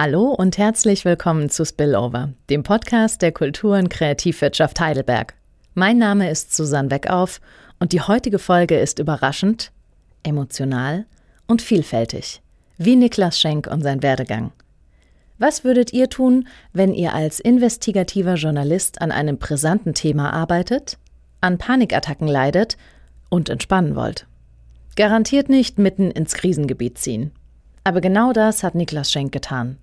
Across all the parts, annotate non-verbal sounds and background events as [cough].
Hallo und herzlich willkommen zu Spillover, dem Podcast der Kultur- und Kreativwirtschaft Heidelberg. Mein Name ist Susanne Weckauf und die heutige Folge ist überraschend, emotional und vielfältig, wie Niklas Schenk und sein Werdegang. Was würdet ihr tun, wenn ihr als investigativer Journalist an einem brisanten Thema arbeitet, an Panikattacken leidet und entspannen wollt? Garantiert nicht mitten ins Krisengebiet ziehen. Aber genau das hat Niklas Schenk getan.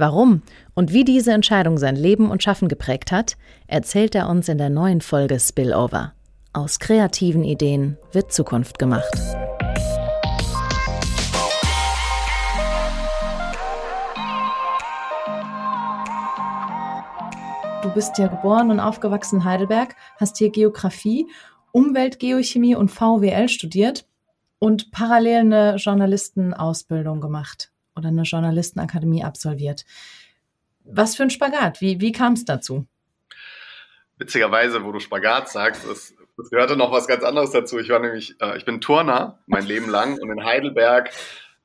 Warum und wie diese Entscheidung sein Leben und Schaffen geprägt hat, erzählt er uns in der neuen Folge Spillover. Aus kreativen Ideen wird Zukunft gemacht. Du bist ja geboren und aufgewachsen in Heidelberg, hast hier Geografie, Umweltgeochemie und VWL studiert und parallel eine Journalistenausbildung gemacht oder eine Journalistenakademie absolviert. Was für ein Spagat? Wie, wie kam es dazu? Witzigerweise, wo du Spagat sagst, es, es gehörte noch was ganz anderes dazu. Ich war nämlich, äh, ich bin Turner mein Leben lang und in Heidelberg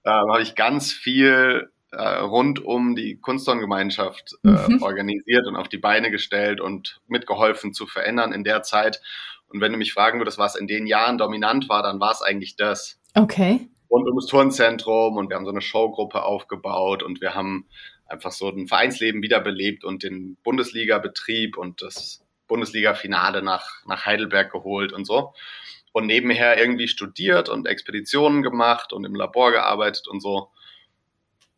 äh, habe ich ganz viel äh, rund um die Kunstturmgemeinschaft äh, mhm. organisiert und auf die Beine gestellt und mitgeholfen zu verändern in der Zeit. Und wenn du mich fragen würdest, was in den Jahren dominant war, dann war es eigentlich das. Okay rund ums Turnzentrum und wir haben so eine Showgruppe aufgebaut und wir haben einfach so ein Vereinsleben wiederbelebt und den Bundesliga-Betrieb und das Bundesliga-Finale nach, nach Heidelberg geholt und so. Und nebenher irgendwie studiert und Expeditionen gemacht und im Labor gearbeitet und so.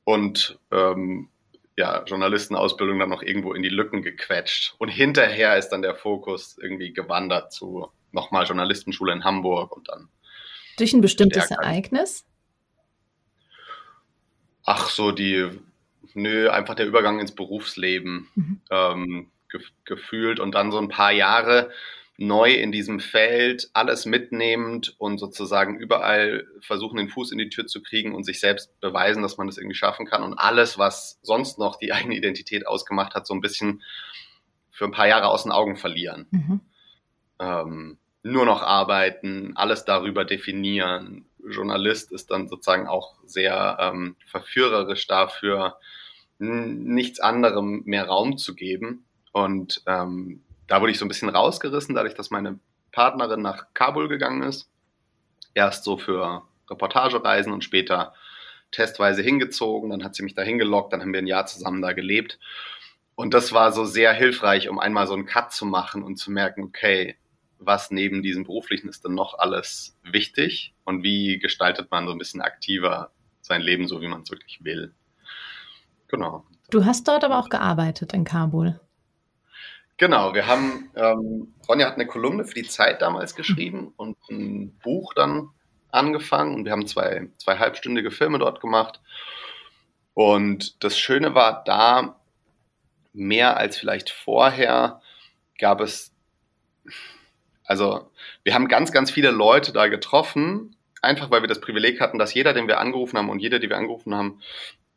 Und ähm, ja, Journalistenausbildung dann noch irgendwo in die Lücken gequetscht. Und hinterher ist dann der Fokus irgendwie gewandert zu nochmal Journalistenschule in Hamburg und dann durch ein bestimmtes stärker. Ereignis? Ach, so die, nö, einfach der Übergang ins Berufsleben mhm. ähm, ge gefühlt und dann so ein paar Jahre neu in diesem Feld, alles mitnehmend und sozusagen überall versuchen, den Fuß in die Tür zu kriegen und sich selbst beweisen, dass man das irgendwie schaffen kann und alles, was sonst noch die [laughs] eigene Identität ausgemacht hat, so ein bisschen für ein paar Jahre aus den Augen verlieren. Mhm. Ähm, nur noch arbeiten, alles darüber definieren. Journalist ist dann sozusagen auch sehr ähm, verführerisch dafür, nichts anderem mehr Raum zu geben. Und ähm, da wurde ich so ein bisschen rausgerissen, dadurch, dass meine Partnerin nach Kabul gegangen ist. Erst so für Reportagereisen und später testweise hingezogen. Dann hat sie mich da hingelockt, dann haben wir ein Jahr zusammen da gelebt. Und das war so sehr hilfreich, um einmal so einen Cut zu machen und zu merken, okay, was neben diesem beruflichen ist denn noch alles wichtig und wie gestaltet man so ein bisschen aktiver sein Leben so, wie man es wirklich will. Genau. Du hast dort aber auch gearbeitet in Kabul. Genau, wir haben, ähm, Ronja hat eine Kolumne für die Zeit damals geschrieben und ein Buch dann angefangen und wir haben zwei, zwei halbstündige Filme dort gemacht. Und das Schöne war da, mehr als vielleicht vorher, gab es also wir haben ganz, ganz viele Leute da getroffen, einfach weil wir das Privileg hatten, dass jeder, den wir angerufen haben und jeder, die wir angerufen haben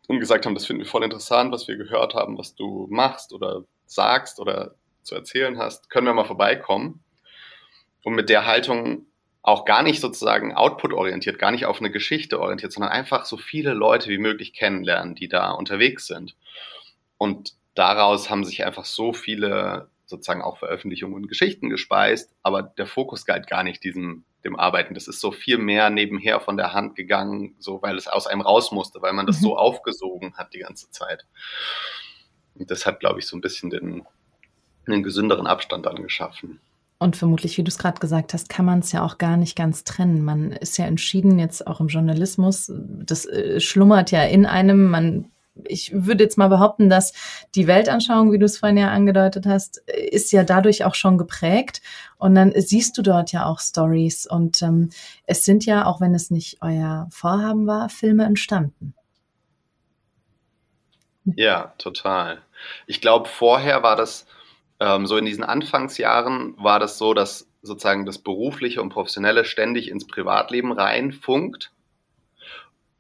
und gesagt haben, das finden wir voll interessant, was wir gehört haben, was du machst oder sagst oder zu erzählen hast, können wir mal vorbeikommen. Und mit der Haltung auch gar nicht sozusagen output-orientiert, gar nicht auf eine Geschichte orientiert, sondern einfach so viele Leute wie möglich kennenlernen, die da unterwegs sind. Und daraus haben sich einfach so viele sozusagen auch Veröffentlichungen und Geschichten gespeist, aber der Fokus galt gar nicht diesem dem Arbeiten. Das ist so viel mehr nebenher von der Hand gegangen, so weil es aus einem raus musste, weil man das mhm. so aufgesogen hat die ganze Zeit. Und das hat, glaube ich, so ein bisschen den, einen gesünderen Abstand dann geschaffen. Und vermutlich, wie du es gerade gesagt hast, kann man es ja auch gar nicht ganz trennen. Man ist ja entschieden, jetzt auch im Journalismus, das äh, schlummert ja in einem, man ich würde jetzt mal behaupten, dass die Weltanschauung, wie du es vorhin ja angedeutet hast, ist ja dadurch auch schon geprägt. Und dann siehst du dort ja auch Stories. Und ähm, es sind ja, auch wenn es nicht euer Vorhaben war, Filme entstanden. Ja, total. Ich glaube, vorher war das, ähm, so in diesen Anfangsjahren war das so, dass sozusagen das Berufliche und Professionelle ständig ins Privatleben reinfunkt.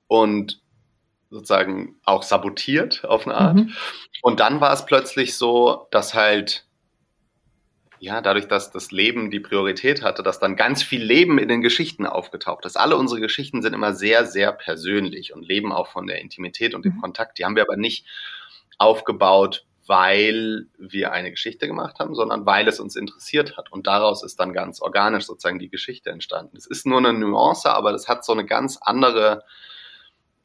Und sozusagen auch sabotiert auf eine Art. Mhm. Und dann war es plötzlich so, dass halt ja, dadurch, dass das Leben die Priorität hatte, dass dann ganz viel Leben in den Geschichten aufgetaucht ist. Alle unsere Geschichten sind immer sehr, sehr persönlich und leben auch von der Intimität und dem mhm. Kontakt. Die haben wir aber nicht aufgebaut, weil wir eine Geschichte gemacht haben, sondern weil es uns interessiert hat. Und daraus ist dann ganz organisch sozusagen die Geschichte entstanden. Es ist nur eine Nuance, aber das hat so eine ganz andere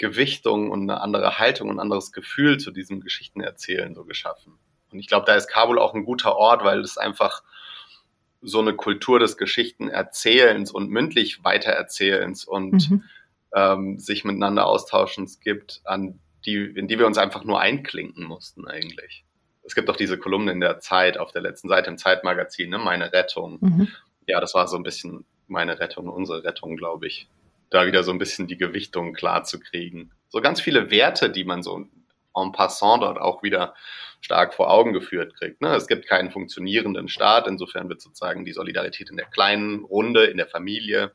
Gewichtung und eine andere Haltung und ein anderes Gefühl zu diesem Geschichtenerzählen so geschaffen. Und ich glaube, da ist Kabul auch ein guter Ort, weil es einfach so eine Kultur des Geschichtenerzählens und mündlich Weitererzählens und mhm. ähm, sich miteinander Austauschens gibt, an die, in die wir uns einfach nur einklinken mussten eigentlich. Es gibt auch diese Kolumne in der Zeit, auf der letzten Seite im Zeitmagazin, ne? meine Rettung. Mhm. Ja, das war so ein bisschen meine Rettung, unsere Rettung, glaube ich. Da wieder so ein bisschen die Gewichtung klar zu kriegen. So ganz viele Werte, die man so en passant dort auch wieder stark vor Augen geführt kriegt. Ne? Es gibt keinen funktionierenden Staat, insofern wird sozusagen die Solidarität in der kleinen Runde, in der Familie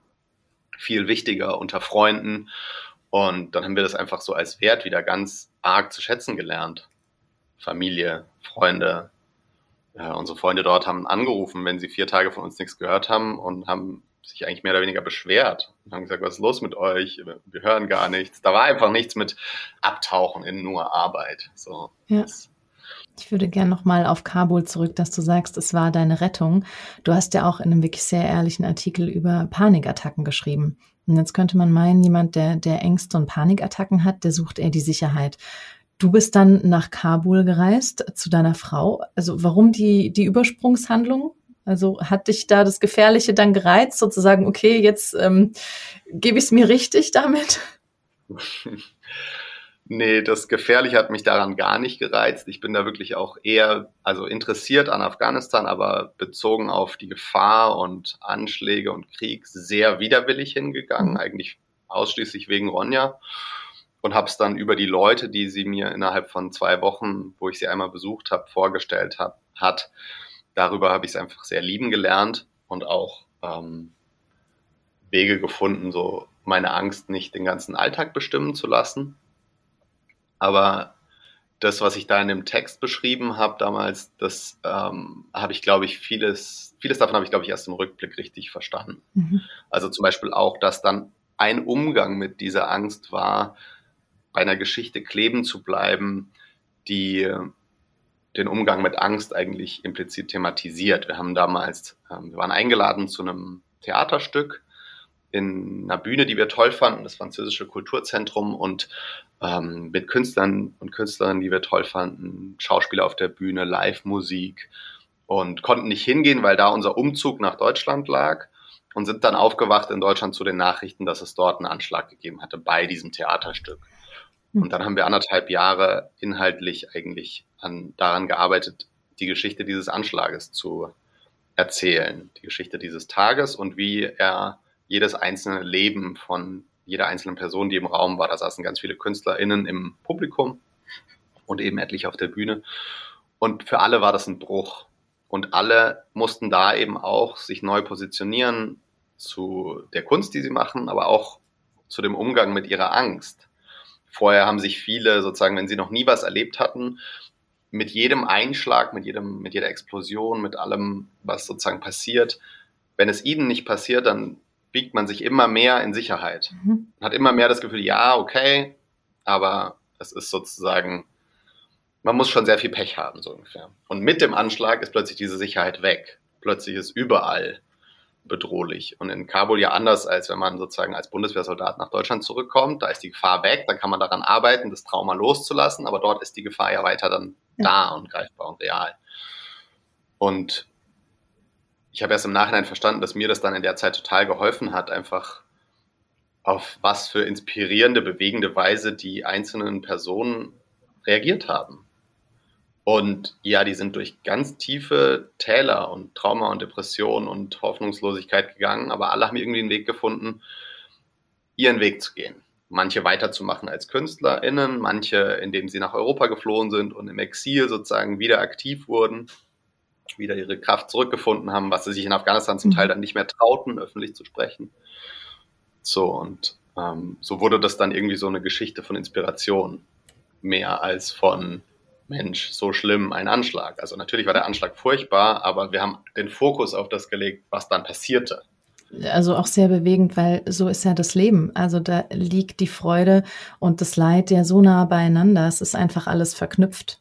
viel wichtiger unter Freunden. Und dann haben wir das einfach so als Wert wieder ganz arg zu schätzen gelernt. Familie, Freunde. Ja, unsere Freunde dort haben angerufen, wenn sie vier Tage von uns nichts gehört haben und haben sich eigentlich mehr oder weniger beschwert und haben gesagt, was ist los mit euch? Wir hören gar nichts. Da war einfach nichts mit Abtauchen in nur Arbeit. So. Ja. Ich würde gerne nochmal auf Kabul zurück, dass du sagst, es war deine Rettung. Du hast ja auch in einem wirklich sehr ehrlichen Artikel über Panikattacken geschrieben. Und jetzt könnte man meinen, jemand, der, der Ängste und Panikattacken hat, der sucht eher die Sicherheit. Du bist dann nach Kabul gereist zu deiner Frau. Also warum die, die Übersprungshandlung? Also hat dich da das Gefährliche dann gereizt, sozusagen, okay, jetzt ähm, gebe ich es mir richtig damit? [laughs] Nee, das Gefährliche hat mich daran gar nicht gereizt. Ich bin da wirklich auch eher, also interessiert an Afghanistan, aber bezogen auf die Gefahr und Anschläge und Krieg sehr widerwillig hingegangen, mhm. eigentlich ausschließlich wegen Ronja. Und habe es dann über die Leute, die sie mir innerhalb von zwei Wochen, wo ich sie einmal besucht habe, vorgestellt hab, hat, darüber habe ich es einfach sehr lieben gelernt und auch ähm, Wege gefunden, so meine Angst nicht den ganzen Alltag bestimmen zu lassen aber das, was ich da in dem Text beschrieben habe damals, das ähm, habe ich, glaube ich, vieles, vieles davon habe ich, glaube ich, erst im Rückblick richtig verstanden. Mhm. Also zum Beispiel auch, dass dann ein Umgang mit dieser Angst war, bei einer Geschichte kleben zu bleiben, die den Umgang mit Angst eigentlich implizit thematisiert. Wir haben damals, ähm, wir waren eingeladen zu einem Theaterstück in einer Bühne, die wir toll fanden, das französische Kulturzentrum und ähm, mit Künstlern und Künstlerinnen, die wir toll fanden, Schauspieler auf der Bühne, Live-Musik und konnten nicht hingehen, weil da unser Umzug nach Deutschland lag und sind dann aufgewacht in Deutschland zu den Nachrichten, dass es dort einen Anschlag gegeben hatte bei diesem Theaterstück. Hm. Und dann haben wir anderthalb Jahre inhaltlich eigentlich an, daran gearbeitet, die Geschichte dieses Anschlages zu erzählen, die Geschichte dieses Tages und wie er jedes einzelne Leben von jeder einzelnen Person, die im Raum war. Da saßen ganz viele KünstlerInnen im Publikum und eben etliche auf der Bühne. Und für alle war das ein Bruch. Und alle mussten da eben auch sich neu positionieren zu der Kunst, die sie machen, aber auch zu dem Umgang mit ihrer Angst. Vorher haben sich viele sozusagen, wenn sie noch nie was erlebt hatten, mit jedem Einschlag, mit jedem, mit jeder Explosion, mit allem, was sozusagen passiert, wenn es ihnen nicht passiert, dann wiegt man sich immer mehr in Sicherheit. Mhm. Hat immer mehr das Gefühl, ja, okay, aber es ist sozusagen, man muss schon sehr viel Pech haben, so ungefähr. Und mit dem Anschlag ist plötzlich diese Sicherheit weg. Plötzlich ist überall bedrohlich. Und in Kabul ja anders, als wenn man sozusagen als Bundeswehrsoldat nach Deutschland zurückkommt. Da ist die Gefahr weg, da kann man daran arbeiten, das Trauma loszulassen, aber dort ist die Gefahr ja weiter dann da und greifbar und real. Und ich habe erst im Nachhinein verstanden, dass mir das dann in der Zeit total geholfen hat, einfach auf was für inspirierende, bewegende Weise die einzelnen Personen reagiert haben. Und ja, die sind durch ganz tiefe Täler und Trauma und Depression und Hoffnungslosigkeit gegangen, aber alle haben irgendwie einen Weg gefunden, ihren Weg zu gehen. Manche weiterzumachen als KünstlerInnen, manche, indem sie nach Europa geflohen sind und im Exil sozusagen wieder aktiv wurden wieder ihre Kraft zurückgefunden haben, was sie sich in Afghanistan zum Teil mhm. dann nicht mehr trauten, öffentlich zu sprechen. So, und ähm, so wurde das dann irgendwie so eine Geschichte von Inspiration, mehr als von Mensch, so schlimm ein Anschlag. Also natürlich war der Anschlag furchtbar, aber wir haben den Fokus auf das gelegt, was dann passierte. Also auch sehr bewegend, weil so ist ja das Leben. Also da liegt die Freude und das Leid ja so nah beieinander. Es ist einfach alles verknüpft.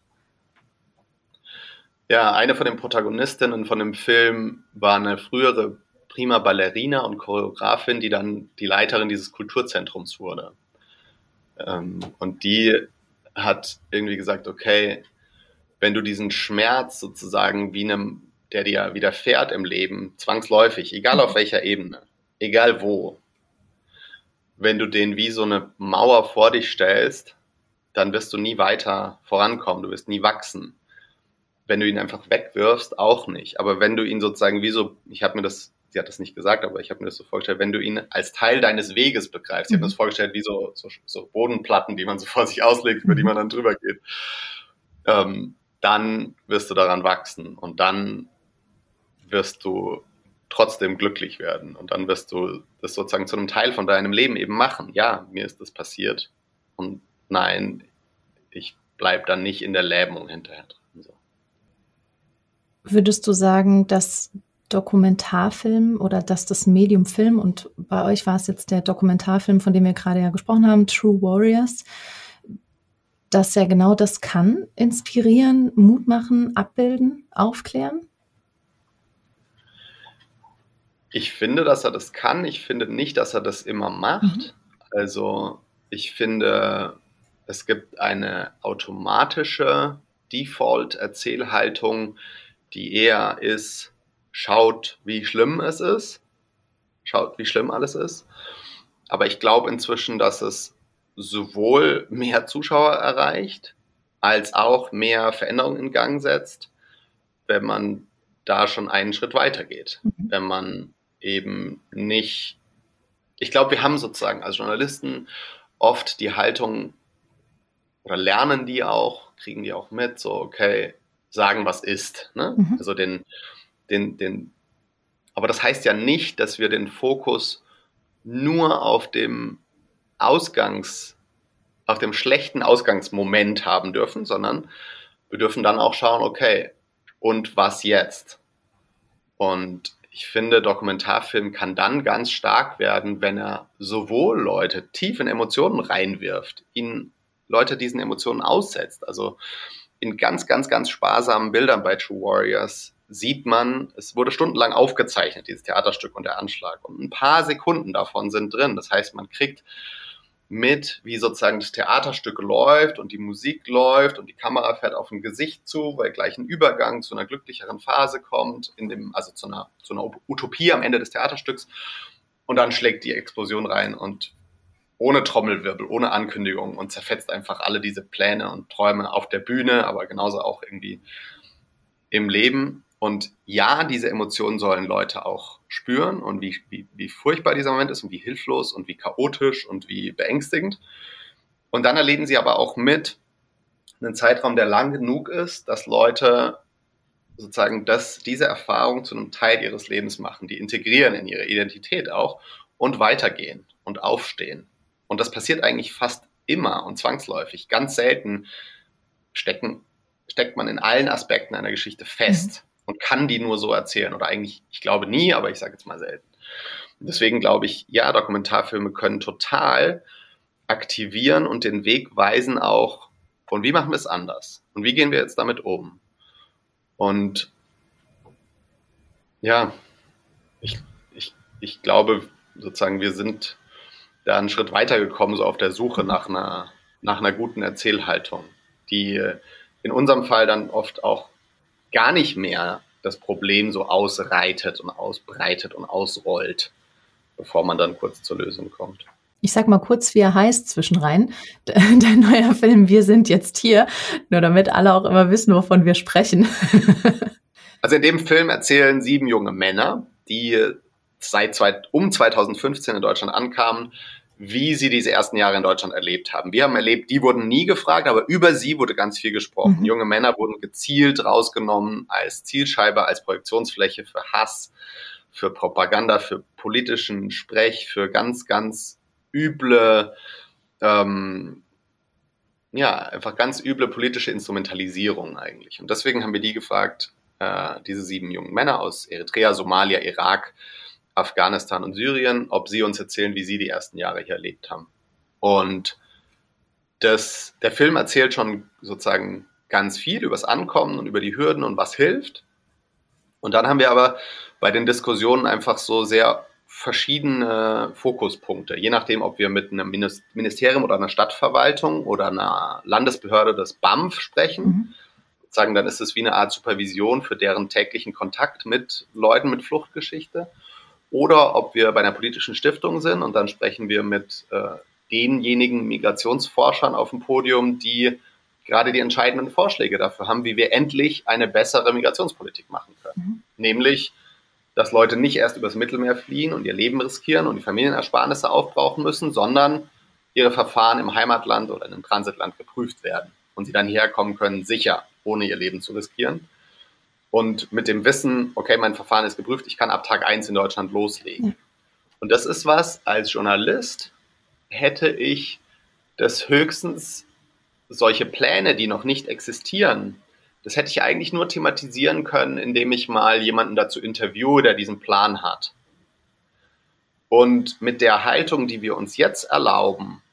Ja, eine von den Protagonistinnen von dem Film war eine frühere prima Ballerina und Choreografin, die dann die Leiterin dieses Kulturzentrums wurde. Ähm, und die hat irgendwie gesagt, okay, wenn du diesen Schmerz sozusagen wie einem, der dir widerfährt im Leben, zwangsläufig, egal auf welcher Ebene, egal wo, wenn du den wie so eine Mauer vor dich stellst, dann wirst du nie weiter vorankommen, du wirst nie wachsen. Wenn du ihn einfach wegwirfst, auch nicht. Aber wenn du ihn sozusagen wie so, ich habe mir das sie hat das nicht gesagt, aber ich habe mir das so vorgestellt, wenn du ihn als Teil deines Weges begreifst. Ich habe mir das mhm. vorgestellt wie so, so, so, Bodenplatten, die man so vor sich auslegt, über die man dann drüber geht. Ähm, dann wirst du daran wachsen und dann wirst du trotzdem glücklich werden und dann wirst du das sozusagen zu einem Teil von deinem Leben eben machen. Ja, mir ist das passiert und nein, ich bleibe dann nicht in der Lähmung hinterher drin. So. Würdest du sagen, dass Dokumentarfilm oder dass das Medium Film und bei euch war es jetzt der Dokumentarfilm, von dem wir gerade ja gesprochen haben, True Warriors, dass er genau das kann, inspirieren, Mut machen, abbilden, aufklären? Ich finde, dass er das kann. Ich finde nicht, dass er das immer macht. Mhm. Also ich finde, es gibt eine automatische Default-Erzählhaltung, die eher ist, schaut, wie schlimm es ist, schaut, wie schlimm alles ist. Aber ich glaube inzwischen, dass es sowohl mehr Zuschauer erreicht, als auch mehr Veränderungen in Gang setzt, wenn man da schon einen Schritt weiter geht. Mhm. Wenn man eben nicht, ich glaube, wir haben sozusagen als Journalisten oft die Haltung oder lernen die auch, kriegen die auch mit, so, okay, sagen, was ist. Ne? Mhm. Also den, den, den, aber das heißt ja nicht, dass wir den Fokus nur auf dem Ausgangs, auf dem schlechten Ausgangsmoment haben dürfen, sondern wir dürfen dann auch schauen, okay, und was jetzt? Und ich finde, Dokumentarfilm kann dann ganz stark werden, wenn er sowohl Leute tief in Emotionen reinwirft, ihnen Leute diesen Emotionen aussetzt. Also in ganz, ganz, ganz sparsamen Bildern bei True Warriors sieht man, es wurde stundenlang aufgezeichnet, dieses Theaterstück und der Anschlag. Und ein paar Sekunden davon sind drin. Das heißt, man kriegt mit, wie sozusagen das Theaterstück läuft und die Musik läuft und die Kamera fährt auf ein Gesicht zu, weil gleich ein Übergang zu einer glücklicheren Phase kommt, in dem, also zu einer, zu einer Utopie am Ende des Theaterstücks. Und dann schlägt die Explosion rein und ohne Trommelwirbel, ohne Ankündigung und zerfetzt einfach alle diese Pläne und Träume auf der Bühne, aber genauso auch irgendwie im Leben. Und ja, diese Emotionen sollen Leute auch spüren und wie, wie, wie furchtbar dieser Moment ist und wie hilflos und wie chaotisch und wie beängstigend. Und dann erleben sie aber auch mit einen Zeitraum, der lang genug ist, dass Leute sozusagen das, diese Erfahrung zu einem Teil ihres Lebens machen, die integrieren in ihre Identität auch und weitergehen und aufstehen. Und das passiert eigentlich fast immer und zwangsläufig. Ganz selten stecken, steckt man in allen Aspekten einer Geschichte fest. Mhm und kann die nur so erzählen. Oder eigentlich, ich glaube nie, aber ich sage jetzt mal selten. deswegen glaube ich, ja, Dokumentarfilme können total aktivieren und den Weg weisen auch, von wie machen wir es anders? Und wie gehen wir jetzt damit um? Und ja, ich, ich, ich glaube sozusagen, wir sind da einen Schritt weitergekommen, so auf der Suche nach einer, nach einer guten Erzählhaltung, die in unserem Fall dann oft auch gar nicht mehr das Problem so ausreitet und ausbreitet und ausrollt, bevor man dann kurz zur Lösung kommt. Ich sag mal kurz, wie er heißt zwischenrein. [laughs] Dein neuer Film Wir sind jetzt hier, nur damit alle auch immer wissen, wovon wir sprechen. [laughs] also in dem Film erzählen sieben junge Männer, die seit um 2015 in Deutschland ankamen, wie sie diese ersten Jahre in Deutschland erlebt haben. Wir haben erlebt, die wurden nie gefragt, aber über sie wurde ganz viel gesprochen. Mhm. Junge Männer wurden gezielt rausgenommen als Zielscheibe, als Projektionsfläche für Hass, für Propaganda, für politischen Sprech, für ganz, ganz üble, ähm, ja, einfach ganz üble politische Instrumentalisierung eigentlich. Und deswegen haben wir die gefragt, äh, diese sieben jungen Männer aus Eritrea, Somalia, Irak, Afghanistan und Syrien, ob sie uns erzählen, wie sie die ersten Jahre hier erlebt haben. Und das, der Film erzählt schon sozusagen ganz viel über das Ankommen und über die Hürden und was hilft. Und dann haben wir aber bei den Diskussionen einfach so sehr verschiedene Fokuspunkte, je nachdem, ob wir mit einem Ministerium oder einer Stadtverwaltung oder einer Landesbehörde des BAMF sprechen. Mhm. Sagen, dann ist es wie eine Art Supervision für deren täglichen Kontakt mit Leuten mit Fluchtgeschichte. Oder ob wir bei einer politischen Stiftung sind und dann sprechen wir mit äh, denjenigen Migrationsforschern auf dem Podium, die gerade die entscheidenden Vorschläge dafür haben, wie wir endlich eine bessere Migrationspolitik machen können. Mhm. Nämlich, dass Leute nicht erst übers Mittelmeer fliehen und ihr Leben riskieren und die Familienersparnisse aufbrauchen müssen, sondern ihre Verfahren im Heimatland oder in einem Transitland geprüft werden und sie dann hierher kommen können, sicher, ohne ihr Leben zu riskieren. Und mit dem Wissen, okay, mein Verfahren ist geprüft, ich kann ab Tag 1 in Deutschland loslegen. Und das ist was, als Journalist hätte ich das höchstens solche Pläne, die noch nicht existieren, das hätte ich eigentlich nur thematisieren können, indem ich mal jemanden dazu interviewe, der diesen Plan hat. Und mit der Haltung, die wir uns jetzt erlauben,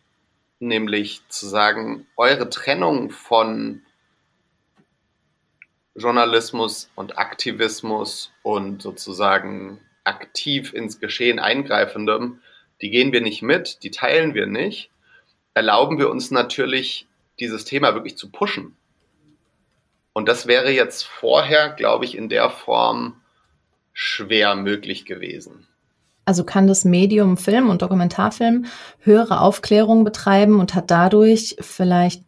nämlich zu sagen, eure Trennung von Journalismus und Aktivismus und sozusagen aktiv ins Geschehen eingreifendem, die gehen wir nicht mit, die teilen wir nicht, erlauben wir uns natürlich, dieses Thema wirklich zu pushen. Und das wäre jetzt vorher, glaube ich, in der Form schwer möglich gewesen. Also kann das Medium Film und Dokumentarfilm höhere Aufklärung betreiben und hat dadurch vielleicht,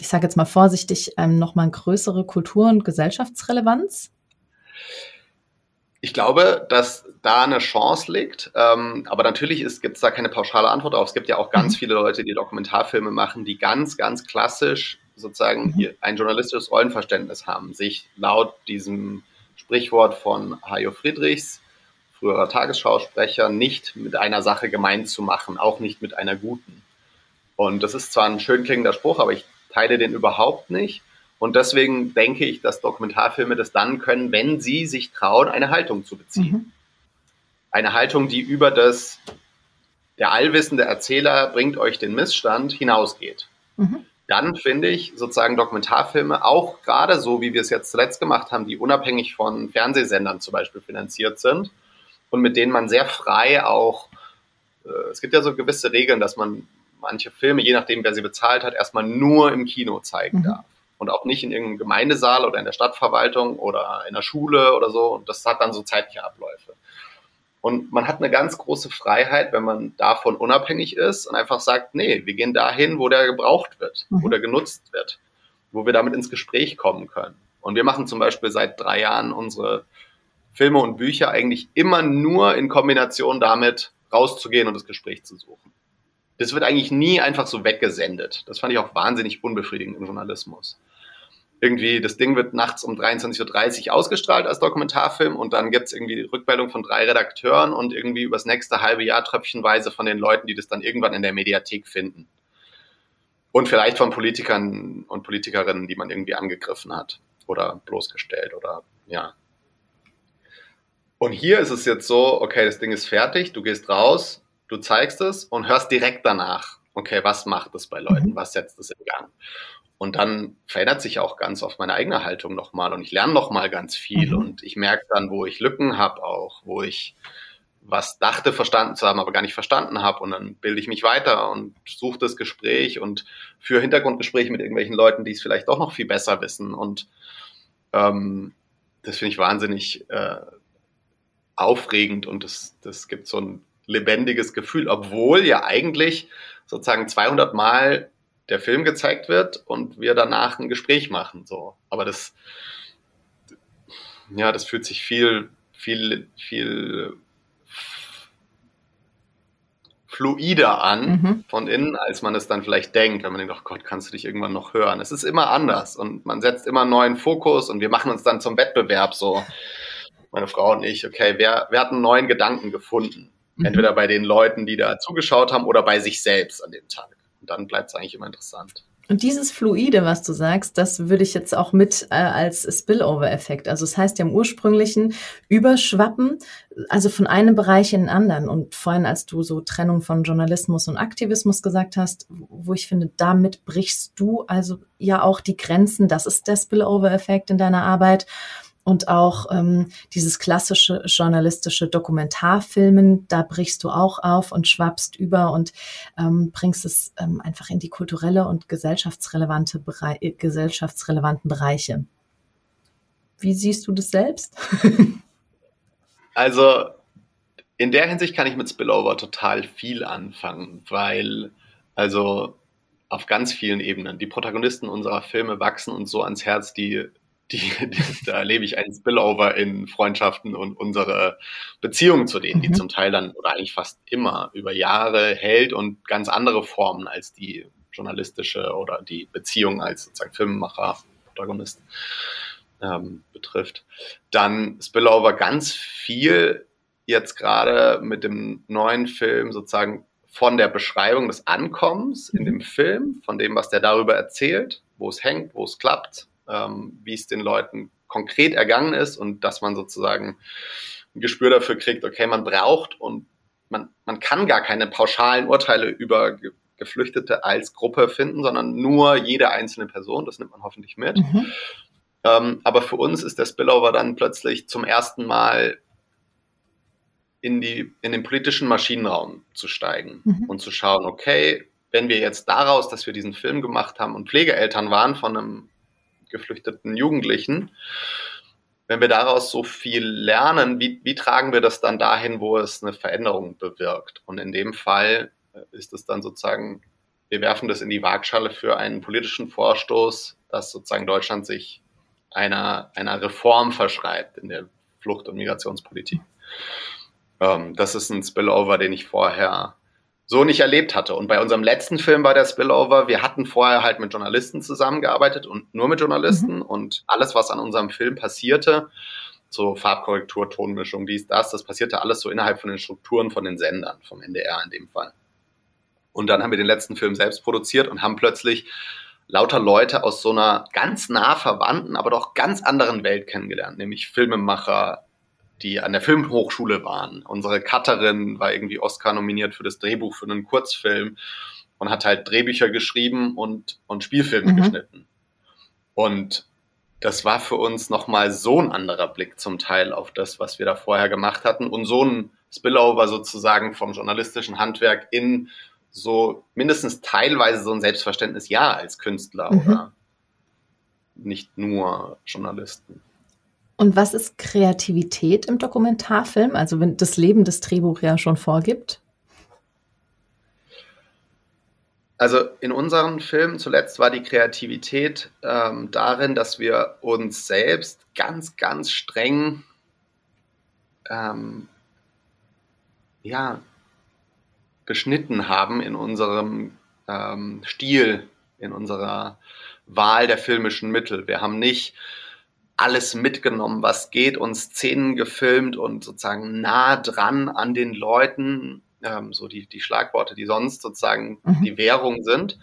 ich sage jetzt mal vorsichtig, ähm, nochmal größere Kultur- und Gesellschaftsrelevanz? Ich glaube, dass da eine Chance liegt, ähm, aber natürlich gibt es da keine pauschale Antwort auf. Es gibt ja auch ganz mhm. viele Leute, die Dokumentarfilme machen, die ganz, ganz klassisch sozusagen mhm. ein journalistisches Rollenverständnis haben, sich laut diesem Sprichwort von Hajo Friedrichs, früherer Tagesschausprecher, nicht mit einer Sache gemein zu machen, auch nicht mit einer guten. Und das ist zwar ein schön klingender Spruch, aber ich teile den überhaupt nicht. Und deswegen denke ich, dass Dokumentarfilme das dann können, wenn sie sich trauen, eine Haltung zu beziehen. Mhm. Eine Haltung, die über das, der allwissende Erzähler bringt euch den Missstand hinausgeht. Mhm. Dann finde ich sozusagen Dokumentarfilme auch gerade so, wie wir es jetzt zuletzt gemacht haben, die unabhängig von Fernsehsendern zum Beispiel finanziert sind und mit denen man sehr frei auch, äh, es gibt ja so gewisse Regeln, dass man manche Filme, je nachdem, wer sie bezahlt hat, erstmal nur im Kino zeigen mhm. darf und auch nicht in irgendeinem Gemeindesaal oder in der Stadtverwaltung oder in der Schule oder so. Und das hat dann so zeitliche Abläufe. Und man hat eine ganz große Freiheit, wenn man davon unabhängig ist und einfach sagt, nee, wir gehen dahin, wo der gebraucht wird, mhm. wo der genutzt wird, wo wir damit ins Gespräch kommen können. Und wir machen zum Beispiel seit drei Jahren unsere Filme und Bücher eigentlich immer nur in Kombination damit, rauszugehen und das Gespräch zu suchen. Das wird eigentlich nie einfach so weggesendet. Das fand ich auch wahnsinnig unbefriedigend im Journalismus irgendwie, das Ding wird nachts um 23.30 Uhr ausgestrahlt als Dokumentarfilm und dann gibt es irgendwie die Rückmeldung von drei Redakteuren und irgendwie übers nächste halbe Jahr tröpfchenweise von den Leuten, die das dann irgendwann in der Mediathek finden. Und vielleicht von Politikern und Politikerinnen, die man irgendwie angegriffen hat oder bloßgestellt oder ja. Und hier ist es jetzt so, okay, das Ding ist fertig, du gehst raus, du zeigst es und hörst direkt danach, okay, was macht es bei Leuten, mhm. was setzt es in Gang? Und dann verändert sich auch ganz oft meine eigene Haltung nochmal und ich lerne nochmal ganz viel mhm. und ich merke dann, wo ich Lücken habe auch, wo ich was dachte verstanden zu haben, aber gar nicht verstanden habe und dann bilde ich mich weiter und suche das Gespräch und führe Hintergrundgespräche mit irgendwelchen Leuten, die es vielleicht doch noch viel besser wissen und ähm, das finde ich wahnsinnig äh, aufregend und das, das gibt so ein lebendiges Gefühl, obwohl ja eigentlich sozusagen 200 Mal der Film gezeigt wird und wir danach ein Gespräch machen. So. Aber das, ja, das fühlt sich viel, viel, viel fluider an mhm. von innen, als man es dann vielleicht denkt, wenn man denkt, oh Gott, kannst du dich irgendwann noch hören. Es ist immer anders und man setzt immer einen neuen Fokus und wir machen uns dann zum Wettbewerb so, meine Frau und ich, okay, wer, wer hat einen neuen Gedanken gefunden? Mhm. Entweder bei den Leuten, die da zugeschaut haben oder bei sich selbst an dem Tag. Und dann bleibt es eigentlich immer interessant. Und dieses Fluide, was du sagst, das würde ich jetzt auch mit äh, als Spillover-Effekt. Also es das heißt ja im ursprünglichen Überschwappen, also von einem Bereich in den anderen. Und vorhin, als du so Trennung von Journalismus und Aktivismus gesagt hast, wo ich finde, damit brichst du also ja auch die Grenzen. Das ist der Spillover-Effekt in deiner Arbeit und auch ähm, dieses klassische journalistische Dokumentarfilmen, da brichst du auch auf und schwappst über und ähm, bringst es ähm, einfach in die kulturelle und gesellschaftsrelevante Bere äh, gesellschaftsrelevanten Bereiche. Wie siehst du das selbst? [laughs] also in der Hinsicht kann ich mit Spillover total viel anfangen, weil also auf ganz vielen Ebenen die Protagonisten unserer Filme wachsen uns so ans Herz, die die, die, da erlebe ich einen Spillover in Freundschaften und unsere Beziehungen zu denen, die mhm. zum Teil dann oder eigentlich fast immer über Jahre hält und ganz andere Formen als die journalistische oder die Beziehung als sozusagen Filmemacher, Protagonist ähm, betrifft. Dann Spillover ganz viel jetzt gerade mit dem neuen Film sozusagen von der Beschreibung des Ankommens in dem Film, von dem, was der darüber erzählt, wo es hängt, wo es klappt, ähm, wie es den Leuten konkret ergangen ist und dass man sozusagen ein Gespür dafür kriegt, okay, man braucht und man, man kann gar keine pauschalen Urteile über Geflüchtete als Gruppe finden, sondern nur jede einzelne Person, das nimmt man hoffentlich mit. Mhm. Ähm, aber für uns ist der Spillover dann plötzlich zum ersten Mal in, die, in den politischen Maschinenraum zu steigen mhm. und zu schauen, okay, wenn wir jetzt daraus, dass wir diesen Film gemacht haben und Pflegeeltern waren von einem geflüchteten Jugendlichen. Wenn wir daraus so viel lernen, wie, wie tragen wir das dann dahin, wo es eine Veränderung bewirkt? Und in dem Fall äh, ist es dann sozusagen, wir werfen das in die Waagschale für einen politischen Vorstoß, dass sozusagen Deutschland sich einer, einer Reform verschreibt in der Flucht- und Migrationspolitik. Ähm, das ist ein Spillover, den ich vorher so nicht erlebt hatte. Und bei unserem letzten Film war der Spillover, wir hatten vorher halt mit Journalisten zusammengearbeitet und nur mit Journalisten mhm. und alles, was an unserem Film passierte, so Farbkorrektur, Tonmischung, dies, das, das passierte alles so innerhalb von den Strukturen von den Sendern, vom NDR in dem Fall. Und dann haben wir den letzten Film selbst produziert und haben plötzlich lauter Leute aus so einer ganz nah verwandten, aber doch ganz anderen Welt kennengelernt, nämlich Filmemacher, die an der Filmhochschule waren. Unsere Cutterin war irgendwie Oscar nominiert für das Drehbuch für einen Kurzfilm und hat halt Drehbücher geschrieben und, und Spielfilme mhm. geschnitten. Und das war für uns nochmal so ein anderer Blick zum Teil auf das, was wir da vorher gemacht hatten und so ein Spillover sozusagen vom journalistischen Handwerk in so mindestens teilweise so ein Selbstverständnis, ja, als Künstler mhm. oder nicht nur Journalisten. Und was ist Kreativität im Dokumentarfilm? Also wenn das Leben das Drehbuch ja schon vorgibt? Also in unseren Filmen zuletzt war die Kreativität ähm, darin, dass wir uns selbst ganz, ganz streng ähm, ja, beschnitten haben in unserem ähm, Stil, in unserer Wahl der filmischen Mittel. Wir haben nicht alles mitgenommen, was geht, und Szenen gefilmt und sozusagen nah dran an den Leuten, ähm, so die, die Schlagworte, die sonst sozusagen mhm. die Währung sind,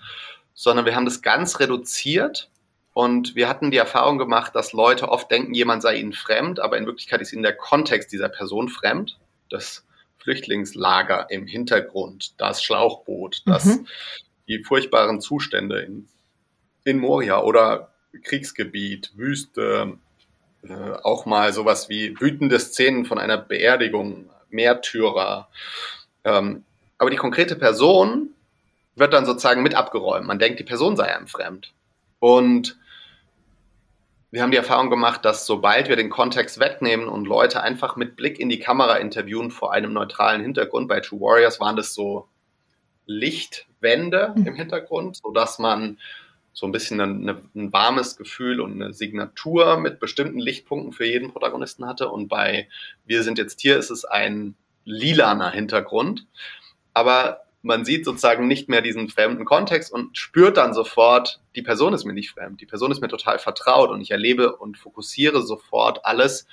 sondern wir haben das ganz reduziert und wir hatten die Erfahrung gemacht, dass Leute oft denken, jemand sei ihnen fremd, aber in Wirklichkeit ist ihnen der Kontext dieser Person fremd. Das Flüchtlingslager im Hintergrund, das Schlauchboot, das, mhm. die furchtbaren Zustände in, in Moria oder Kriegsgebiet, Wüste, äh, auch mal sowas wie wütende Szenen von einer Beerdigung, Märtyrer. Ähm, aber die konkrete Person wird dann sozusagen mit abgeräumt. Man denkt, die Person sei einem fremd. Und wir haben die Erfahrung gemacht, dass sobald wir den Kontext wegnehmen und Leute einfach mit Blick in die Kamera interviewen vor einem neutralen Hintergrund, bei True Warriors waren das so Lichtwände im Hintergrund, sodass man so ein bisschen eine, ein warmes Gefühl und eine Signatur mit bestimmten Lichtpunkten für jeden Protagonisten hatte. Und bei Wir sind jetzt hier ist es ein lilaner Hintergrund. Aber man sieht sozusagen nicht mehr diesen fremden Kontext und spürt dann sofort, die Person ist mir nicht fremd, die Person ist mir total vertraut und ich erlebe und fokussiere sofort alles,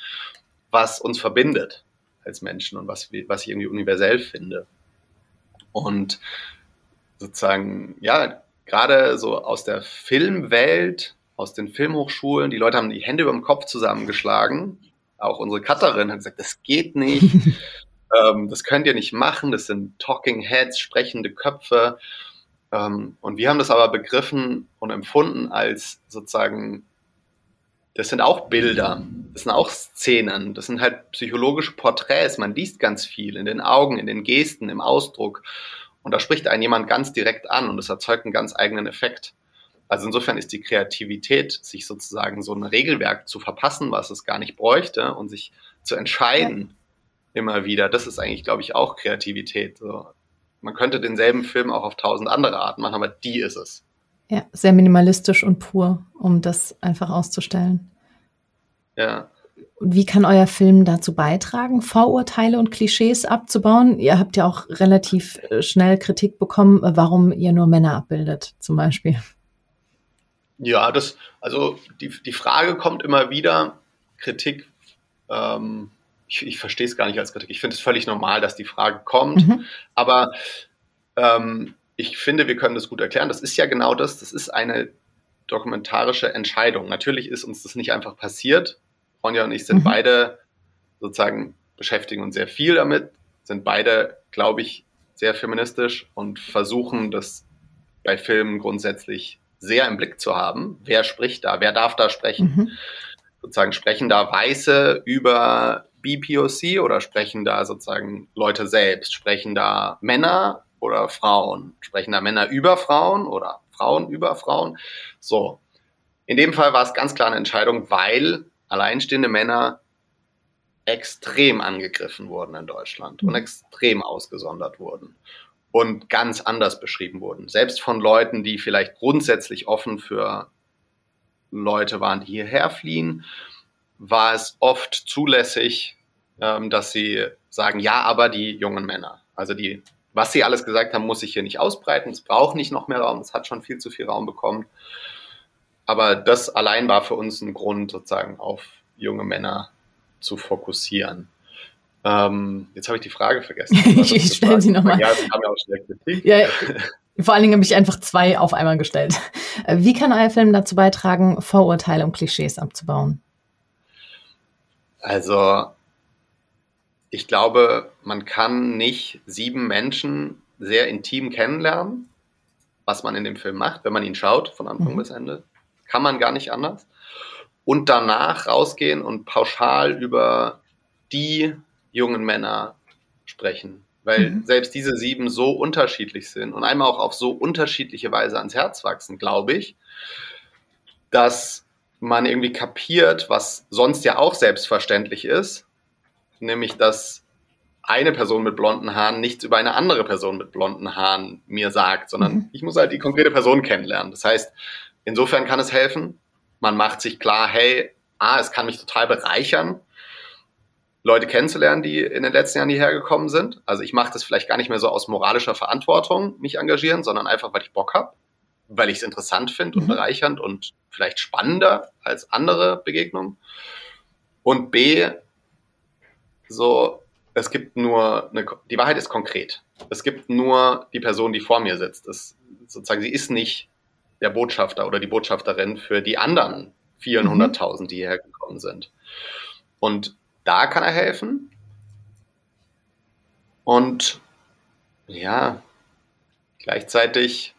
was uns verbindet als Menschen und was, was ich irgendwie universell finde. Und sozusagen, ja, gerade so aus der Filmwelt, aus den Filmhochschulen, die Leute haben die Hände über dem Kopf zusammengeschlagen. Auch unsere Cutterin hat gesagt, das geht nicht. [laughs] ähm, das könnt ihr nicht machen. Das sind Talking Heads, sprechende Köpfe. Ähm, und wir haben das aber begriffen und empfunden als sozusagen, das sind auch Bilder, das sind auch Szenen, das sind halt psychologische Porträts. Man liest ganz viel in den Augen, in den Gesten, im Ausdruck. Und da spricht einen jemand ganz direkt an und das erzeugt einen ganz eigenen Effekt. Also insofern ist die Kreativität, sich sozusagen so ein Regelwerk zu verpassen, was es gar nicht bräuchte und sich zu entscheiden ja. immer wieder, das ist eigentlich, glaube ich, auch Kreativität. So, man könnte denselben Film auch auf tausend andere Arten machen, aber die ist es. Ja, sehr minimalistisch und pur, um das einfach auszustellen. Ja. Und wie kann euer Film dazu beitragen, Vorurteile und Klischees abzubauen? Ihr habt ja auch relativ äh, schnell Kritik bekommen, äh, warum ihr nur Männer abbildet, zum Beispiel. Ja, das, also die, die Frage kommt immer wieder, Kritik, ähm, ich, ich verstehe es gar nicht als Kritik. Ich finde es völlig normal, dass die Frage kommt. Mhm. Aber ähm, ich finde, wir können das gut erklären. Das ist ja genau das. Das ist eine dokumentarische Entscheidung. Natürlich ist uns das nicht einfach passiert. Ronja und ich sind mhm. beide sozusagen beschäftigen uns sehr viel damit, sind beide, glaube ich, sehr feministisch und versuchen das bei Filmen grundsätzlich sehr im Blick zu haben. Wer spricht da? Wer darf da sprechen? Mhm. Sozusagen sprechen da Weiße über BPOC oder sprechen da sozusagen Leute selbst? Sprechen da Männer oder Frauen? Sprechen da Männer über Frauen oder Frauen über Frauen? So. In dem Fall war es ganz klar eine Entscheidung, weil alleinstehende Männer extrem angegriffen wurden in Deutschland und mhm. extrem ausgesondert wurden und ganz anders beschrieben wurden. Selbst von Leuten, die vielleicht grundsätzlich offen für Leute waren, die hierher fliehen, war es oft zulässig, ähm, dass sie sagen, ja, aber die jungen Männer. Also die, was sie alles gesagt haben, muss ich hier nicht ausbreiten. Es braucht nicht noch mehr Raum. Es hat schon viel zu viel Raum bekommen. Aber das allein war für uns ein Grund, sozusagen auf junge Männer zu fokussieren. Ähm, jetzt habe ich die Frage vergessen. [laughs] ich stelle sie nochmal. Ja, wir haben ja auch [laughs] schnell Kritik. Ja, vor allen Dingen habe ich einfach zwei auf einmal gestellt. Äh, wie kann euer Film dazu beitragen, Vorurteile und Klischees abzubauen? Also, ich glaube, man kann nicht sieben Menschen sehr intim kennenlernen, was man in dem Film macht, wenn man ihn schaut, von Anfang mhm. bis Ende. Kann man gar nicht anders. Und danach rausgehen und pauschal über die jungen Männer sprechen. Weil mhm. selbst diese sieben so unterschiedlich sind und einmal auch auf so unterschiedliche Weise ans Herz wachsen, glaube ich, dass man irgendwie kapiert, was sonst ja auch selbstverständlich ist, nämlich dass eine Person mit blonden Haaren nichts über eine andere Person mit blonden Haaren mir sagt, sondern mhm. ich muss halt die konkrete Person kennenlernen. Das heißt, insofern kann es helfen. Man macht sich klar, hey, ah, es kann mich total bereichern, Leute kennenzulernen, die in den letzten Jahren hierher gekommen sind. Also ich mache das vielleicht gar nicht mehr so aus moralischer Verantwortung, mich engagieren, sondern einfach, weil ich Bock habe, weil ich es interessant finde und mhm. bereichernd und vielleicht spannender als andere Begegnungen. Und B, so, es gibt nur, eine, die Wahrheit ist konkret. Es gibt nur die Person, die vor mir sitzt. Das, sozusagen, sie ist nicht der Botschafter oder die Botschafterin für die anderen 400.000, die hierher gekommen sind. Und da kann er helfen. Und ja, gleichzeitig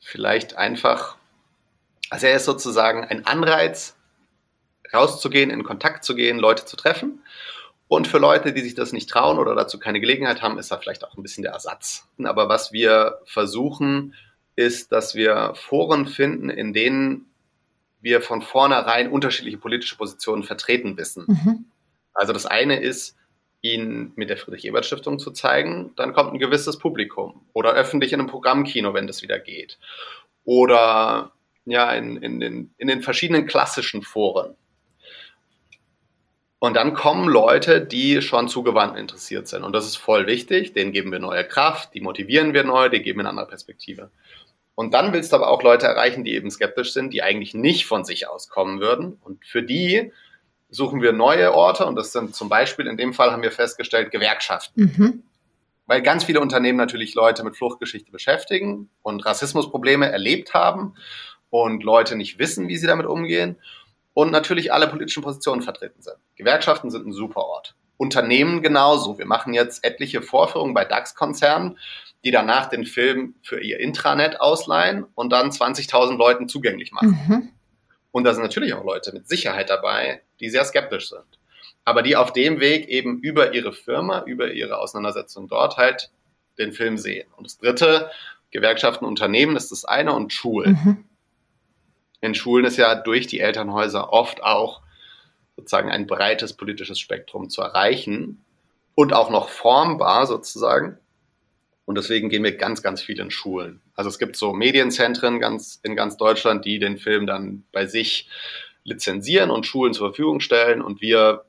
vielleicht einfach, also er ist sozusagen ein Anreiz, rauszugehen, in Kontakt zu gehen, Leute zu treffen. Und für Leute, die sich das nicht trauen oder dazu keine Gelegenheit haben, ist er vielleicht auch ein bisschen der Ersatz. Aber was wir versuchen, ist, dass wir Foren finden, in denen wir von vornherein unterschiedliche politische Positionen vertreten wissen. Mhm. Also das eine ist, ihn mit der Friedrich-Ebert-Stiftung zu zeigen, dann kommt ein gewisses Publikum. Oder öffentlich in einem Programmkino, wenn das wieder geht. Oder ja, in, in, den, in den verschiedenen klassischen Foren. Und dann kommen Leute, die schon zugewandt interessiert sind. Und das ist voll wichtig. Denen geben wir neue Kraft, die motivieren wir neu, die geben eine andere Perspektive. Und dann willst du aber auch Leute erreichen, die eben skeptisch sind, die eigentlich nicht von sich aus kommen würden. Und für die suchen wir neue Orte. Und das sind zum Beispiel, in dem Fall haben wir festgestellt, Gewerkschaften. Mhm. weil ganz viele Unternehmen natürlich Leute mit Fluchtgeschichte beschäftigen und Rassismusprobleme erlebt haben und Leute nicht wissen, wie sie damit umgehen und natürlich alle politischen Positionen vertreten sind. Gewerkschaften sind ein super Ort. Unternehmen genauso. Wir machen jetzt etliche Vorführungen bei DAX-Konzernen, die danach den Film für ihr Intranet ausleihen und dann 20.000 Leuten zugänglich machen. Mhm. Und da sind natürlich auch Leute mit Sicherheit dabei, die sehr skeptisch sind. Aber die auf dem Weg eben über ihre Firma, über ihre Auseinandersetzung dort halt den Film sehen. Und das dritte, Gewerkschaften, Unternehmen ist das eine und Schulen. Mhm. In Schulen ist ja durch die Elternhäuser oft auch sozusagen ein breites politisches Spektrum zu erreichen und auch noch formbar sozusagen. Und deswegen gehen wir ganz, ganz viel in Schulen. Also es gibt so Medienzentren ganz, in ganz Deutschland, die den Film dann bei sich lizenzieren und Schulen zur Verfügung stellen. Und wir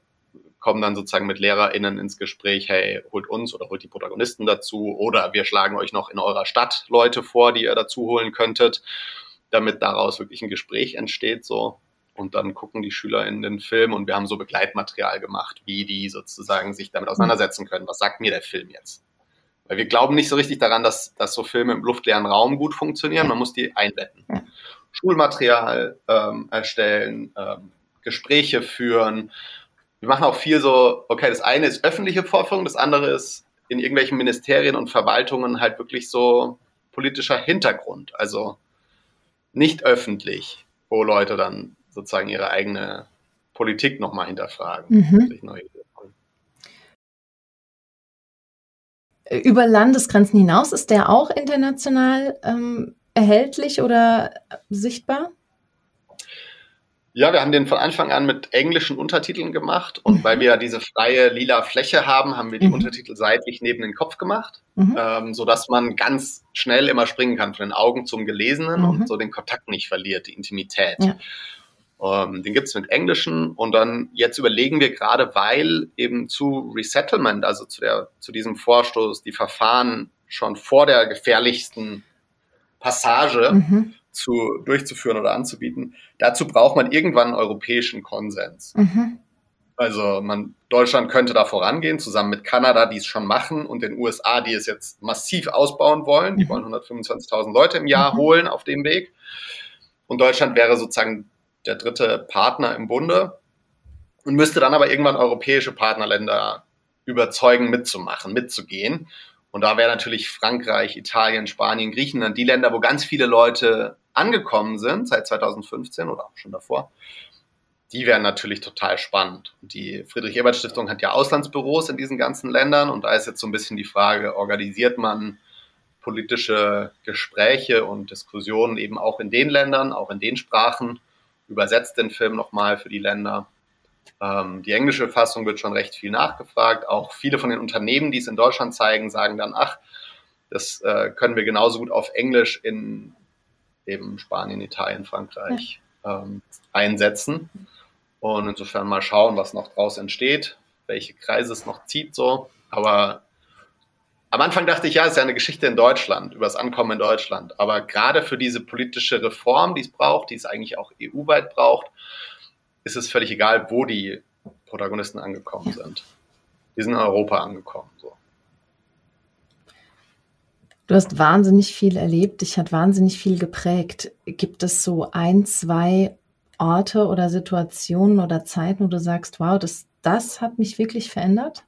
kommen dann sozusagen mit LehrerInnen ins Gespräch, hey, holt uns oder holt die Protagonisten dazu oder wir schlagen euch noch in eurer Stadt Leute vor, die ihr dazu holen könntet, damit daraus wirklich ein Gespräch entsteht, so. Und dann gucken die Schüler in den Film und wir haben so Begleitmaterial gemacht, wie die sozusagen sich damit auseinandersetzen können. Was sagt mir der Film jetzt? Weil wir glauben nicht so richtig daran, dass, dass so Filme im luftleeren Raum gut funktionieren. Man muss die einbetten. Schulmaterial ähm, erstellen, ähm, Gespräche führen. Wir machen auch viel so, okay, das eine ist öffentliche Vorführung, das andere ist in irgendwelchen Ministerien und Verwaltungen halt wirklich so politischer Hintergrund. Also nicht öffentlich, wo Leute dann sozusagen ihre eigene Politik nochmal hinterfragen. Mhm. Über Landesgrenzen hinaus ist der auch international ähm, erhältlich oder sichtbar? Ja, wir haben den von Anfang an mit englischen Untertiteln gemacht und mhm. weil wir ja diese freie lila Fläche haben, haben wir die mhm. Untertitel seitlich neben den Kopf gemacht, mhm. ähm, sodass man ganz schnell immer springen kann von den Augen zum Gelesenen und mhm. so den Kontakt nicht verliert, die Intimität. Ja. Ähm, den gibt's mit Englischen und dann jetzt überlegen wir gerade, weil eben zu Resettlement, also zu, der, zu diesem Vorstoß, die Verfahren schon vor der gefährlichsten Passage mhm. zu, durchzuführen oder anzubieten, dazu braucht man irgendwann einen europäischen Konsens. Mhm. Also man, Deutschland könnte da vorangehen, zusammen mit Kanada, die es schon machen, und den USA, die es jetzt massiv ausbauen wollen. Die mhm. wollen 125.000 Leute im Jahr mhm. holen auf dem Weg. Und Deutschland wäre sozusagen der dritte Partner im Bunde und müsste dann aber irgendwann europäische Partnerländer überzeugen, mitzumachen, mitzugehen. Und da wäre natürlich Frankreich, Italien, Spanien, Griechenland die Länder, wo ganz viele Leute angekommen sind seit 2015 oder auch schon davor. Die wären natürlich total spannend. Und die Friedrich-Ebert-Stiftung hat ja Auslandsbüros in diesen ganzen Ländern und da ist jetzt so ein bisschen die Frage, organisiert man politische Gespräche und Diskussionen eben auch in den Ländern, auch in den Sprachen übersetzt den Film nochmal für die Länder. Ähm, die englische Fassung wird schon recht viel nachgefragt. Auch viele von den Unternehmen, die es in Deutschland zeigen, sagen dann, ach, das äh, können wir genauso gut auf Englisch in eben Spanien, Italien, Frankreich ähm, einsetzen. Und insofern mal schauen, was noch draus entsteht, welche Kreise es noch zieht so. Aber am Anfang dachte ich, ja, es ist ja eine Geschichte in Deutschland, über das Ankommen in Deutschland. Aber gerade für diese politische Reform, die es braucht, die es eigentlich auch EU-weit braucht, ist es völlig egal, wo die Protagonisten angekommen sind. Die sind in Europa angekommen. So. Du hast wahnsinnig viel erlebt, dich hat wahnsinnig viel geprägt. Gibt es so ein, zwei Orte oder Situationen oder Zeiten, wo du sagst, wow, das, das hat mich wirklich verändert?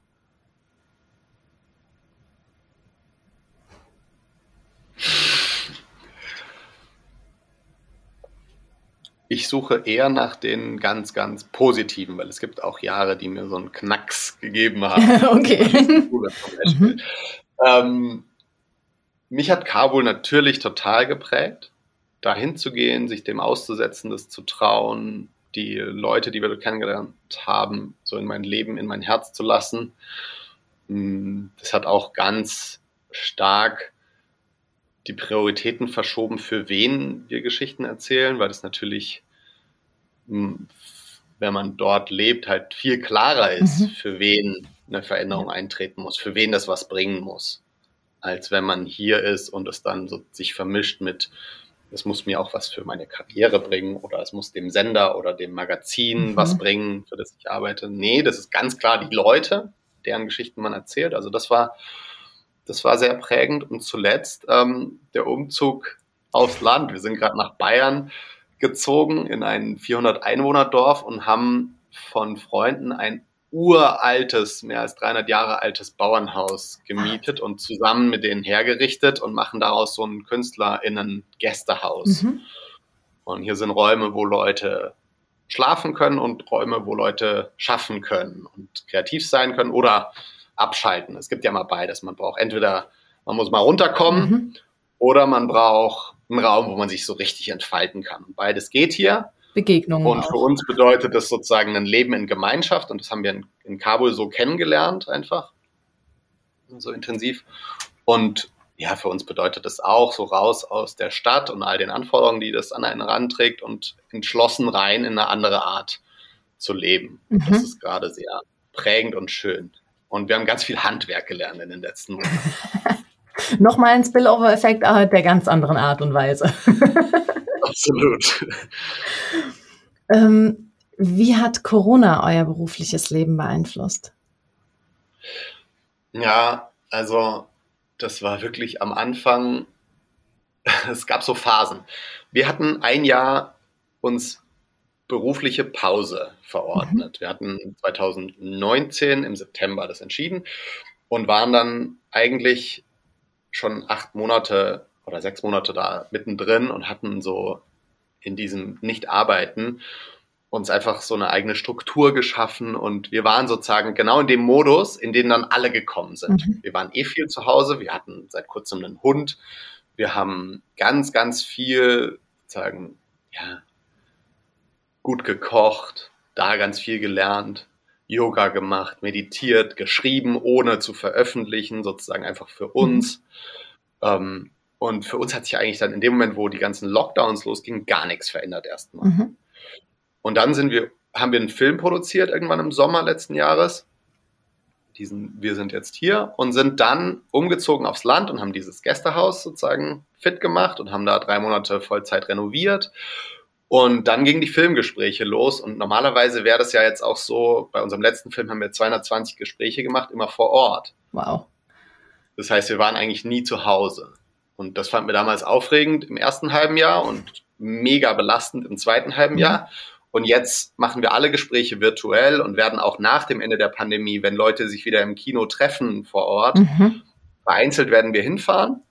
Ich suche eher nach den ganz, ganz positiven, weil es gibt auch Jahre, die mir so einen Knacks gegeben haben. [laughs] okay. Mhm. Ähm, mich hat Kabul natürlich total geprägt, dahin zu gehen, sich dem auszusetzen, das zu trauen, die Leute, die wir dort kennengelernt haben, so in mein Leben, in mein Herz zu lassen. Mm, das hat auch ganz stark die Prioritäten verschoben, für wen wir Geschichten erzählen, weil das natürlich, hm, wenn man dort lebt, halt viel klarer ist, mhm. für wen eine Veränderung eintreten muss, für wen das was bringen muss, als wenn man hier ist und es dann so sich vermischt mit, es muss mir auch was für meine Karriere bringen oder es muss dem Sender oder dem Magazin mhm. was bringen, für das ich arbeite. Nee, das ist ganz klar die Leute, deren Geschichten man erzählt. Also das war das war sehr prägend. Und zuletzt ähm, der Umzug aufs Land. Wir sind gerade nach Bayern gezogen in ein 400 Einwohner Dorf und haben von Freunden ein uraltes, mehr als 300 Jahre altes Bauernhaus gemietet und zusammen mit denen hergerichtet und machen daraus so ein KünstlerInnen-Gästehaus. Mhm. Und hier sind Räume, wo Leute schlafen können und Räume, wo Leute schaffen können und kreativ sein können oder abschalten. Es gibt ja mal beides. Man braucht entweder, man muss mal runterkommen mhm. oder man braucht einen Raum, wo man sich so richtig entfalten kann. beides geht hier. Begegnungen. Und für uns bedeutet das sozusagen ein Leben in Gemeinschaft und das haben wir in, in Kabul so kennengelernt einfach. So intensiv. Und ja, für uns bedeutet das auch so raus aus der Stadt und all den Anforderungen, die das an einen ranträgt und entschlossen rein in eine andere Art zu leben. Mhm. Das ist gerade sehr prägend und schön. Und wir haben ganz viel Handwerk gelernt in den letzten Monaten. [laughs] Nochmal ein Spillover-Effekt der ganz anderen Art und Weise. [laughs] Absolut. Ähm, wie hat Corona euer berufliches Leben beeinflusst? Ja, also das war wirklich am Anfang, [laughs] es gab so Phasen. Wir hatten ein Jahr uns berufliche Pause verordnet. Mhm. Wir hatten 2019 im September das entschieden und waren dann eigentlich schon acht Monate oder sechs Monate da mittendrin und hatten so in diesem Nicht-Arbeiten uns einfach so eine eigene Struktur geschaffen und wir waren sozusagen genau in dem Modus, in den dann alle gekommen sind. Mhm. Wir waren eh viel zu Hause, wir hatten seit kurzem einen Hund, wir haben ganz, ganz viel sozusagen, ja, gut gekocht, da ganz viel gelernt, Yoga gemacht, meditiert, geschrieben, ohne zu veröffentlichen, sozusagen einfach für uns. Mhm. Ähm, und für uns hat sich eigentlich dann in dem Moment, wo die ganzen Lockdowns losgingen, gar nichts verändert erstmal. Mhm. Und dann sind wir, haben wir einen Film produziert irgendwann im Sommer letzten Jahres. Diesen, wir sind jetzt hier und sind dann umgezogen aufs Land und haben dieses Gästehaus sozusagen fit gemacht und haben da drei Monate Vollzeit renoviert. Und dann gingen die Filmgespräche los und normalerweise wäre das ja jetzt auch so, bei unserem letzten Film haben wir 220 Gespräche gemacht, immer vor Ort. Wow. Das heißt, wir waren eigentlich nie zu Hause. Und das fanden wir damals aufregend im ersten halben Jahr und mega belastend im zweiten halben mhm. Jahr. Und jetzt machen wir alle Gespräche virtuell und werden auch nach dem Ende der Pandemie, wenn Leute sich wieder im Kino treffen vor Ort, mhm. vereinzelt werden wir hinfahren.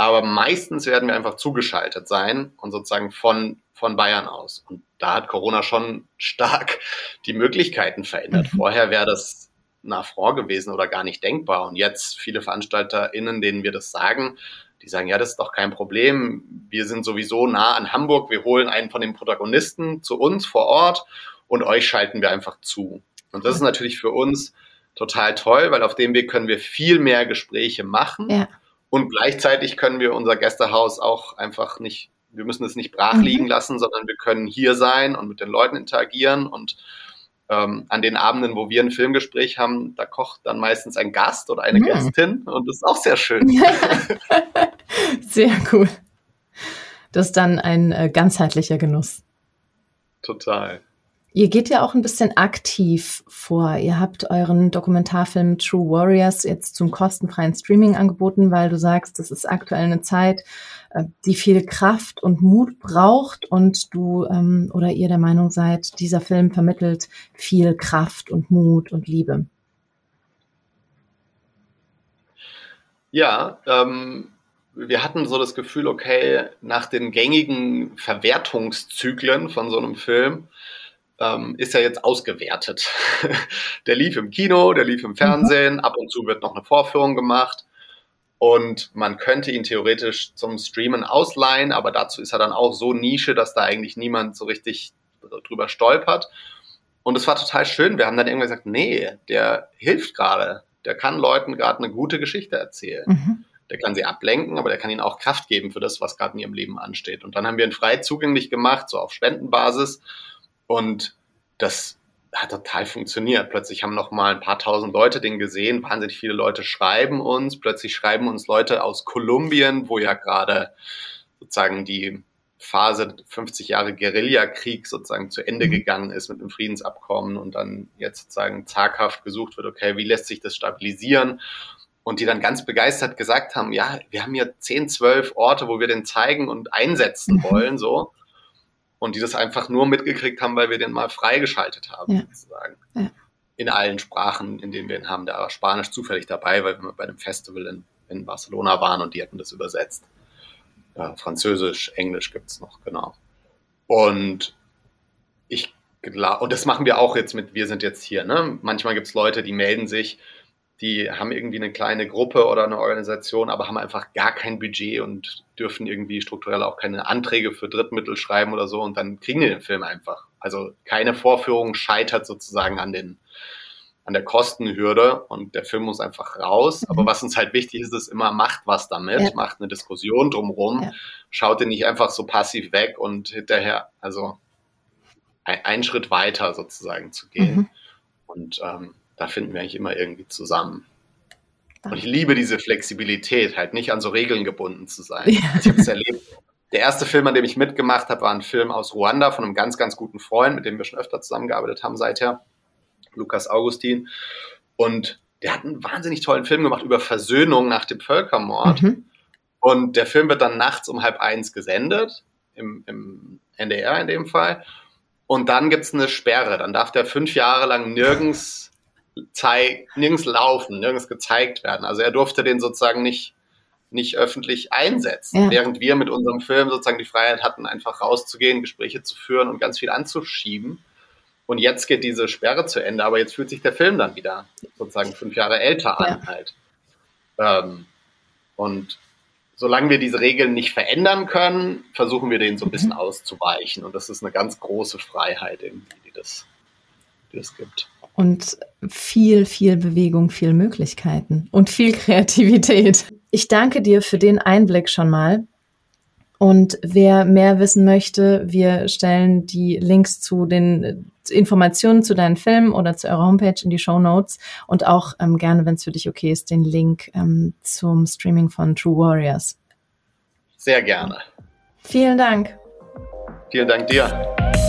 Aber meistens werden wir einfach zugeschaltet sein und sozusagen von, von Bayern aus. Und da hat Corona schon stark die Möglichkeiten verändert. Mhm. Vorher wäre das nach vor gewesen oder gar nicht denkbar. Und jetzt viele VeranstalterInnen, denen wir das sagen, die sagen, ja, das ist doch kein Problem. Wir sind sowieso nah an Hamburg. Wir holen einen von den Protagonisten zu uns vor Ort und euch schalten wir einfach zu. Und das ist natürlich für uns total toll, weil auf dem Weg können wir viel mehr Gespräche machen. Ja. Und gleichzeitig können wir unser Gästehaus auch einfach nicht, wir müssen es nicht brach liegen mhm. lassen, sondern wir können hier sein und mit den Leuten interagieren und ähm, an den Abenden, wo wir ein Filmgespräch haben, da kocht dann meistens ein Gast oder eine mhm. Gästin und das ist auch sehr schön. [laughs] sehr cool. Das ist dann ein äh, ganzheitlicher Genuss. Total. Ihr geht ja auch ein bisschen aktiv vor. Ihr habt euren Dokumentarfilm True Warriors jetzt zum kostenfreien Streaming angeboten, weil du sagst, das ist aktuell eine Zeit, äh, die viel Kraft und Mut braucht und du ähm, oder ihr der Meinung seid, dieser Film vermittelt viel Kraft und Mut und Liebe. Ja, ähm, wir hatten so das Gefühl, okay, nach den gängigen Verwertungszyklen von so einem Film, ähm, ist ja jetzt ausgewertet. [laughs] der lief im Kino, der lief im Fernsehen, mhm. ab und zu wird noch eine Vorführung gemacht. Und man könnte ihn theoretisch zum Streamen ausleihen, aber dazu ist er dann auch so Nische, dass da eigentlich niemand so richtig drüber stolpert. Und es war total schön. Wir haben dann irgendwie gesagt, nee, der hilft gerade. Der kann Leuten gerade eine gute Geschichte erzählen. Mhm. Der kann sie ablenken, aber der kann ihnen auch Kraft geben für das, was gerade in ihrem Leben ansteht. Und dann haben wir ihn frei zugänglich gemacht, so auf Spendenbasis. Und das hat total funktioniert. Plötzlich haben noch mal ein paar tausend Leute den gesehen. Wahnsinnig viele Leute schreiben uns. Plötzlich schreiben uns Leute aus Kolumbien, wo ja gerade sozusagen die Phase 50 Jahre Guerillakrieg sozusagen zu Ende mhm. gegangen ist mit einem Friedensabkommen und dann jetzt sozusagen zaghaft gesucht wird, okay, wie lässt sich das stabilisieren? und die dann ganz begeistert gesagt haben, ja, wir haben hier 10, 12 Orte, wo wir den zeigen und einsetzen mhm. wollen, so. Und die das einfach nur mitgekriegt haben, weil wir den mal freigeschaltet haben, ja. sozusagen. Ja. In allen Sprachen, in denen wir ihn haben. Da war Spanisch zufällig dabei, weil wir bei einem Festival in, in Barcelona waren und die hatten das übersetzt. Ja, Französisch, Englisch gibt's noch, genau. Und ich glaube, und das machen wir auch jetzt mit, wir sind jetzt hier, ne? Manchmal gibt's Leute, die melden sich, die haben irgendwie eine kleine Gruppe oder eine Organisation, aber haben einfach gar kein Budget und dürfen irgendwie strukturell auch keine Anträge für Drittmittel schreiben oder so und dann kriegen die den Film einfach. Also keine Vorführung scheitert sozusagen an den an der Kostenhürde und der Film muss einfach raus. Mhm. Aber was uns halt wichtig ist, ist immer, macht was damit, ja. macht eine Diskussion drumherum, ja. schaut den nicht einfach so passiv weg und hinterher, also ein, einen Schritt weiter sozusagen zu gehen. Mhm. Und ähm, da finden wir eigentlich immer irgendwie zusammen. Und ich liebe diese Flexibilität, halt nicht an so Regeln gebunden zu sein. Ja. Ich habe es erlebt. Der erste Film, an dem ich mitgemacht habe, war ein Film aus Ruanda von einem ganz, ganz guten Freund, mit dem wir schon öfter zusammengearbeitet haben seither, Lukas Augustin. Und der hat einen wahnsinnig tollen Film gemacht über Versöhnung nach dem Völkermord. Mhm. Und der Film wird dann nachts um halb eins gesendet, im, im NDR in dem Fall. Und dann gibt es eine Sperre. Dann darf der fünf Jahre lang nirgends zeig, nirgends laufen, nirgends gezeigt werden. Also er durfte den sozusagen nicht, nicht öffentlich einsetzen, ja. während wir mit unserem Film sozusagen die Freiheit hatten, einfach rauszugehen, Gespräche zu führen und ganz viel anzuschieben. Und jetzt geht diese Sperre zu Ende, aber jetzt fühlt sich der Film dann wieder sozusagen fünf Jahre älter an ja. halt. Ähm, und solange wir diese Regeln nicht verändern können, versuchen wir denen so ein bisschen mhm. auszuweichen. Und das ist eine ganz große Freiheit irgendwie, die das, die das gibt und viel, viel Bewegung, viel Möglichkeiten und viel [laughs] Kreativität. Ich danke dir für den Einblick schon mal. Und wer mehr wissen möchte, wir stellen die Links zu den Informationen zu deinen Filmen oder zu eurer Homepage in die Show Notes und auch ähm, gerne, wenn es für dich okay ist, den Link ähm, zum Streaming von True Warriors. Sehr gerne. Vielen Dank. Vielen Dank dir.